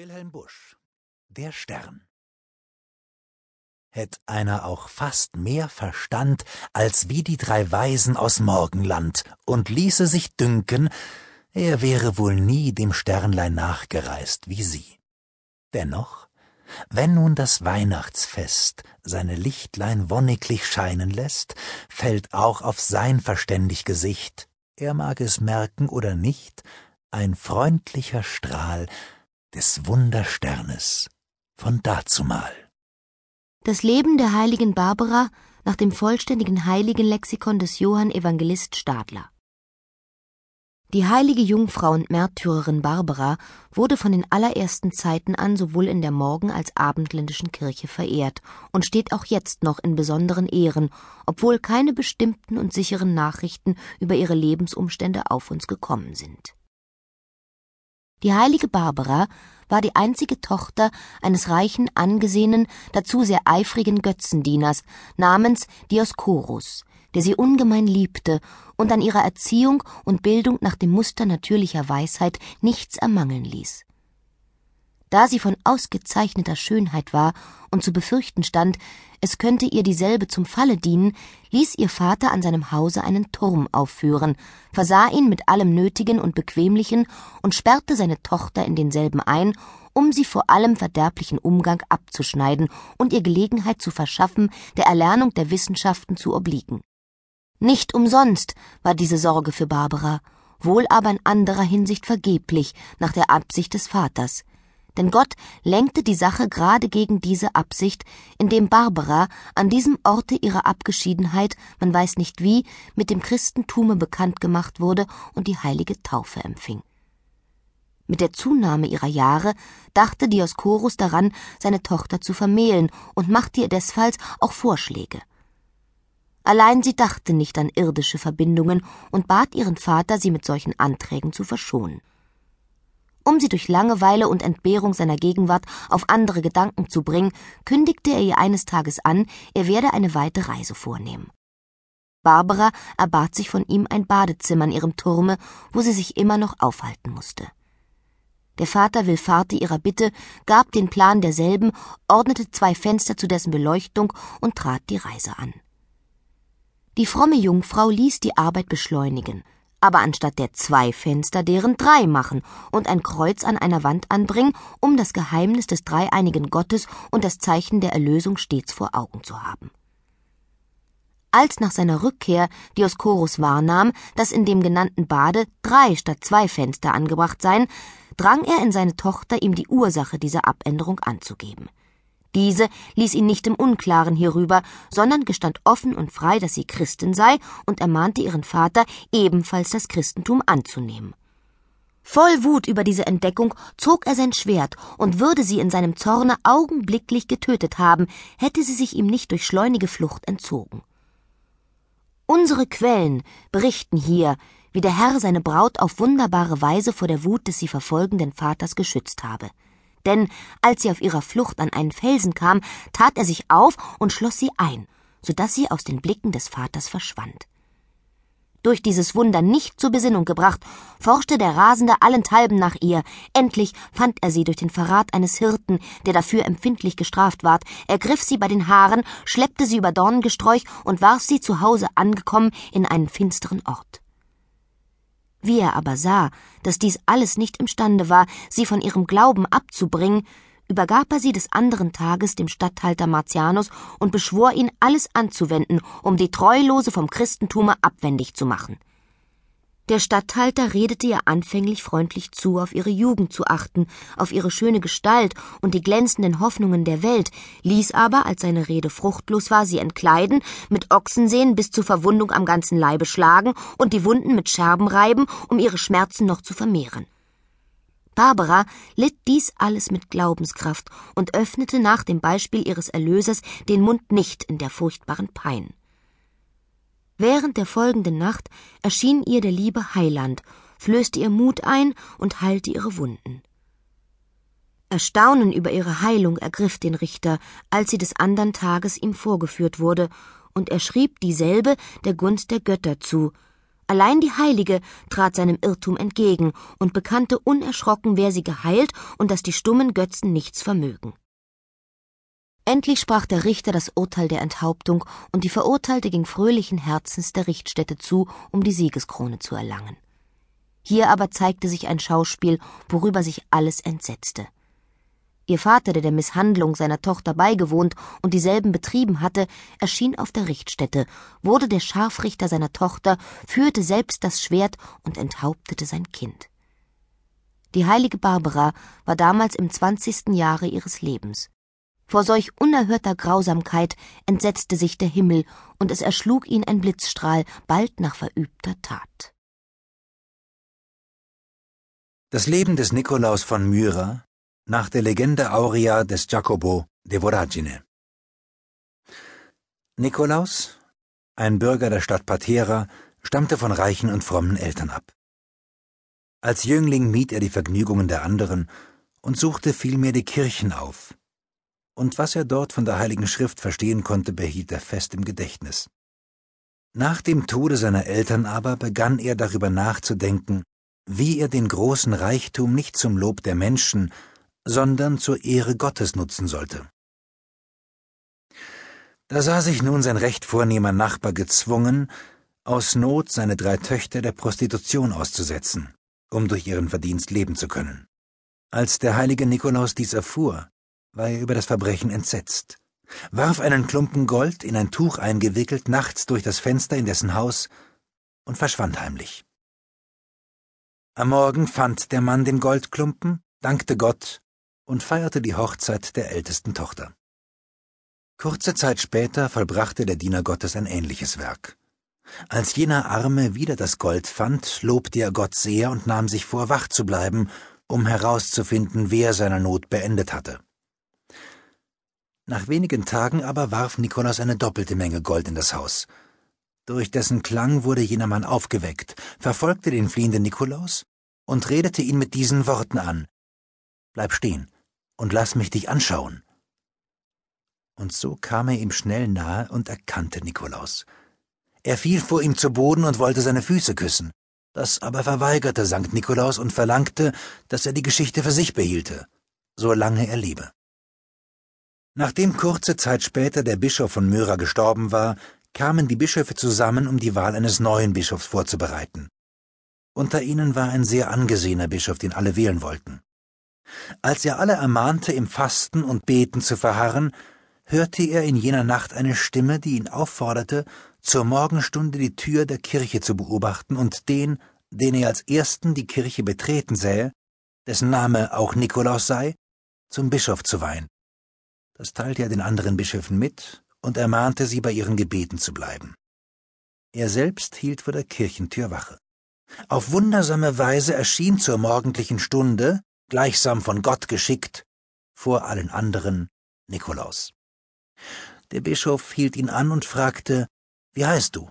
Wilhelm Busch Der Stern Hätt einer auch fast mehr Verstand als wie die drei Weisen aus Morgenland und ließe sich dünken, er wäre wohl nie dem Sternlein nachgereist wie sie. Dennoch, wenn nun das Weihnachtsfest seine Lichtlein wonniglich scheinen lässt, fällt auch auf sein verständig Gesicht, er mag es merken oder nicht, ein freundlicher Strahl des Wundersternes von dazumal. Das Leben der heiligen Barbara nach dem vollständigen Heiligenlexikon des Johann Evangelist Stadler. Die heilige Jungfrau und Märtyrerin Barbara wurde von den allerersten Zeiten an sowohl in der Morgen- als Abendländischen Kirche verehrt und steht auch jetzt noch in besonderen Ehren, obwohl keine bestimmten und sicheren Nachrichten über ihre Lebensumstände auf uns gekommen sind. Die heilige Barbara war die einzige Tochter eines reichen, angesehenen, dazu sehr eifrigen Götzendieners namens Dioskorus, der sie ungemein liebte und an ihrer Erziehung und Bildung nach dem Muster natürlicher Weisheit nichts ermangeln ließ. Da sie von ausgezeichneter Schönheit war und zu befürchten stand, es könnte ihr dieselbe zum Falle dienen, ließ ihr Vater an seinem Hause einen Turm aufführen, versah ihn mit allem Nötigen und Bequemlichen und sperrte seine Tochter in denselben ein, um sie vor allem verderblichen Umgang abzuschneiden und ihr Gelegenheit zu verschaffen, der Erlernung der Wissenschaften zu obliegen. Nicht umsonst war diese Sorge für Barbara, wohl aber in anderer Hinsicht vergeblich nach der Absicht des Vaters, denn Gott lenkte die Sache gerade gegen diese Absicht, indem Barbara an diesem Orte ihrer Abgeschiedenheit, man weiß nicht wie, mit dem Christentume bekannt gemacht wurde und die heilige Taufe empfing. Mit der Zunahme ihrer Jahre dachte Dioskorus daran, seine Tochter zu vermählen und machte ihr desfalls auch Vorschläge. Allein sie dachte nicht an irdische Verbindungen und bat ihren Vater, sie mit solchen Anträgen zu verschonen. Um sie durch Langeweile und Entbehrung seiner Gegenwart auf andere Gedanken zu bringen, kündigte er ihr eines Tages an, er werde eine weite Reise vornehmen. Barbara erbat sich von ihm ein Badezimmer in ihrem Turme, wo sie sich immer noch aufhalten musste. Der Vater willfahrte ihrer Bitte, gab den Plan derselben, ordnete zwei Fenster zu dessen Beleuchtung und trat die Reise an. Die fromme Jungfrau ließ die Arbeit beschleunigen, aber anstatt der zwei Fenster deren drei machen und ein Kreuz an einer Wand anbringen, um das Geheimnis des dreieinigen Gottes und das Zeichen der Erlösung stets vor Augen zu haben. Als nach seiner Rückkehr Dioskorus wahrnahm, dass in dem genannten Bade drei statt zwei Fenster angebracht seien, drang er in seine Tochter, ihm die Ursache dieser Abänderung anzugeben. Diese ließ ihn nicht im Unklaren hierüber, sondern gestand offen und frei, dass sie Christin sei und ermahnte ihren Vater, ebenfalls das Christentum anzunehmen. Voll Wut über diese Entdeckung zog er sein Schwert und würde sie in seinem Zorne augenblicklich getötet haben, hätte sie sich ihm nicht durch schleunige Flucht entzogen. Unsere Quellen berichten hier, wie der Herr seine Braut auf wunderbare Weise vor der Wut des sie verfolgenden Vaters geschützt habe denn als sie auf ihrer Flucht an einen Felsen kam, tat er sich auf und schloss sie ein, so dass sie aus den Blicken des Vaters verschwand. Durch dieses Wunder nicht zur Besinnung gebracht, forschte der Rasende allenthalben nach ihr. Endlich fand er sie durch den Verrat eines Hirten, der dafür empfindlich gestraft ward, ergriff sie bei den Haaren, schleppte sie über Dornengesträuch und warf sie zu Hause angekommen in einen finsteren Ort. Wie er aber sah, dass dies alles nicht imstande war, sie von ihrem Glauben abzubringen, übergab er sie des anderen Tages dem Statthalter Martianus und beschwor ihn, alles anzuwenden, um die Treulose vom Christentume abwendig zu machen. Der Statthalter redete ihr anfänglich freundlich zu, auf ihre Jugend zu achten, auf ihre schöne Gestalt und die glänzenden Hoffnungen der Welt, ließ aber, als seine Rede fruchtlos war, sie entkleiden, mit Ochsensehen bis zur Verwundung am ganzen Leibe schlagen und die Wunden mit Scherben reiben, um ihre Schmerzen noch zu vermehren. Barbara litt dies alles mit Glaubenskraft und öffnete nach dem Beispiel ihres Erlösers den Mund nicht in der furchtbaren Pein. Während der folgenden Nacht erschien ihr der liebe Heiland, flößte ihr Mut ein und heilte ihre Wunden. Erstaunen über ihre Heilung ergriff den Richter, als sie des andern Tages ihm vorgeführt wurde, und er schrieb dieselbe der Gunst der Götter zu, Allein die Heilige trat seinem Irrtum entgegen und bekannte unerschrocken, wer sie geheilt und dass die stummen Götzen nichts vermögen. Endlich sprach der Richter das Urteil der Enthauptung, und die Verurteilte ging fröhlichen Herzens der Richtstätte zu, um die Siegeskrone zu erlangen. Hier aber zeigte sich ein Schauspiel, worüber sich alles entsetzte. Ihr Vater, der der Misshandlung seiner Tochter beigewohnt und dieselben betrieben hatte, erschien auf der Richtstätte, wurde der Scharfrichter seiner Tochter, führte selbst das Schwert und enthauptete sein Kind. Die heilige Barbara war damals im zwanzigsten Jahre ihres Lebens. Vor solch unerhörter Grausamkeit entsetzte sich der Himmel, und es erschlug ihn ein Blitzstrahl bald nach verübter Tat. Das Leben des Nikolaus von Myra nach der Legende Aurea des Jacopo de Voragine. Nikolaus, ein Bürger der Stadt Patera, stammte von reichen und frommen Eltern ab. Als Jüngling mied er die Vergnügungen der anderen und suchte vielmehr die Kirchen auf, und was er dort von der Heiligen Schrift verstehen konnte, behielt er fest im Gedächtnis. Nach dem Tode seiner Eltern aber begann er darüber nachzudenken, wie er den großen Reichtum nicht zum Lob der Menschen, sondern zur Ehre Gottes nutzen sollte. Da sah sich nun sein recht vornehmer Nachbar gezwungen, aus Not seine drei Töchter der Prostitution auszusetzen, um durch ihren Verdienst leben zu können. Als der heilige Nikolaus dies erfuhr, war er über das Verbrechen entsetzt, warf einen Klumpen Gold in ein Tuch eingewickelt nachts durch das Fenster in dessen Haus und verschwand heimlich. Am Morgen fand der Mann den Goldklumpen, dankte Gott und feierte die Hochzeit der ältesten Tochter. Kurze Zeit später vollbrachte der Diener Gottes ein ähnliches Werk. Als jener Arme wieder das Gold fand, lobte er Gott sehr und nahm sich vor, wach zu bleiben, um herauszufinden, wer seiner Not beendet hatte. Nach wenigen Tagen aber warf Nikolaus eine doppelte Menge Gold in das Haus. Durch dessen Klang wurde jener Mann aufgeweckt, verfolgte den fliehenden Nikolaus und redete ihn mit diesen Worten an. Bleib stehen und lass mich dich anschauen. Und so kam er ihm schnell nahe und erkannte Nikolaus. Er fiel vor ihm zu Boden und wollte seine Füße küssen. Das aber verweigerte Sankt Nikolaus und verlangte, dass er die Geschichte für sich behielte, solange er lebe. Nachdem kurze Zeit später der Bischof von Myra gestorben war, kamen die Bischöfe zusammen, um die Wahl eines neuen Bischofs vorzubereiten. Unter ihnen war ein sehr angesehener Bischof, den alle wählen wollten. Als er alle ermahnte, im Fasten und Beten zu verharren, hörte er in jener Nacht eine Stimme, die ihn aufforderte, zur Morgenstunde die Tür der Kirche zu beobachten und den, den er als ersten die Kirche betreten sähe, dessen Name auch Nikolaus sei, zum Bischof zu weihen. Das teilte er den anderen Bischöfen mit und ermahnte sie, bei ihren Gebeten zu bleiben. Er selbst hielt vor der Kirchentür Wache. Auf wundersame Weise erschien zur morgendlichen Stunde, gleichsam von Gott geschickt, vor allen anderen Nikolaus. Der Bischof hielt ihn an und fragte, Wie heißt du?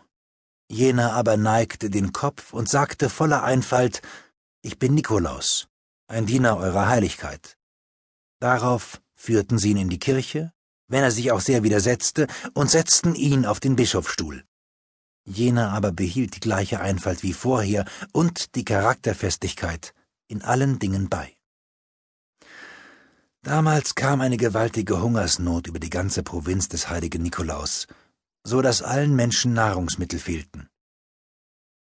Jener aber neigte den Kopf und sagte voller Einfalt, Ich bin Nikolaus, ein Diener eurer Heiligkeit. Darauf führten sie ihn in die Kirche, wenn er sich auch sehr widersetzte, und setzten ihn auf den Bischofsstuhl. Jener aber behielt die gleiche Einfalt wie vorher und die Charakterfestigkeit in allen Dingen bei. Damals kam eine gewaltige Hungersnot über die ganze Provinz des heiligen Nikolaus, so dass allen Menschen Nahrungsmittel fehlten.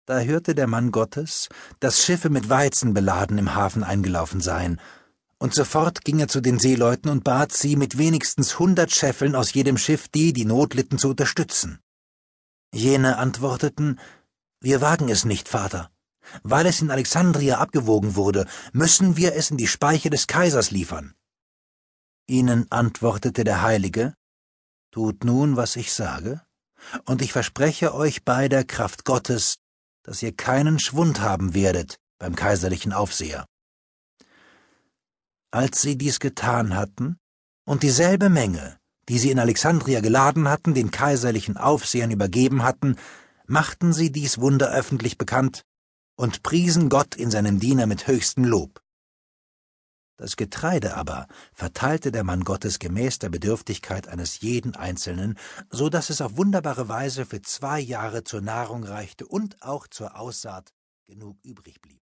Da hörte der Mann Gottes, dass Schiffe mit Weizen beladen im Hafen eingelaufen seien und sofort ging er zu den Seeleuten und bat sie, mit wenigstens hundert Scheffeln aus jedem Schiff die, die Not litten, zu unterstützen. Jene antworteten, Wir wagen es nicht, Vater. Weil es in Alexandria abgewogen wurde, müssen wir es in die Speicher des Kaisers liefern. Ihnen antwortete der Heilige, Tut nun, was ich sage, und ich verspreche euch bei der Kraft Gottes, dass ihr keinen Schwund haben werdet beim kaiserlichen Aufseher. Als sie dies getan hatten und dieselbe Menge, die sie in Alexandria geladen hatten, den kaiserlichen Aufsehern übergeben hatten, machten sie dies Wunder öffentlich bekannt und priesen Gott in seinem Diener mit höchstem Lob. Das Getreide aber verteilte der Mann Gottes gemäß der Bedürftigkeit eines jeden Einzelnen, so dass es auf wunderbare Weise für zwei Jahre zur Nahrung reichte und auch zur Aussaat genug übrig blieb.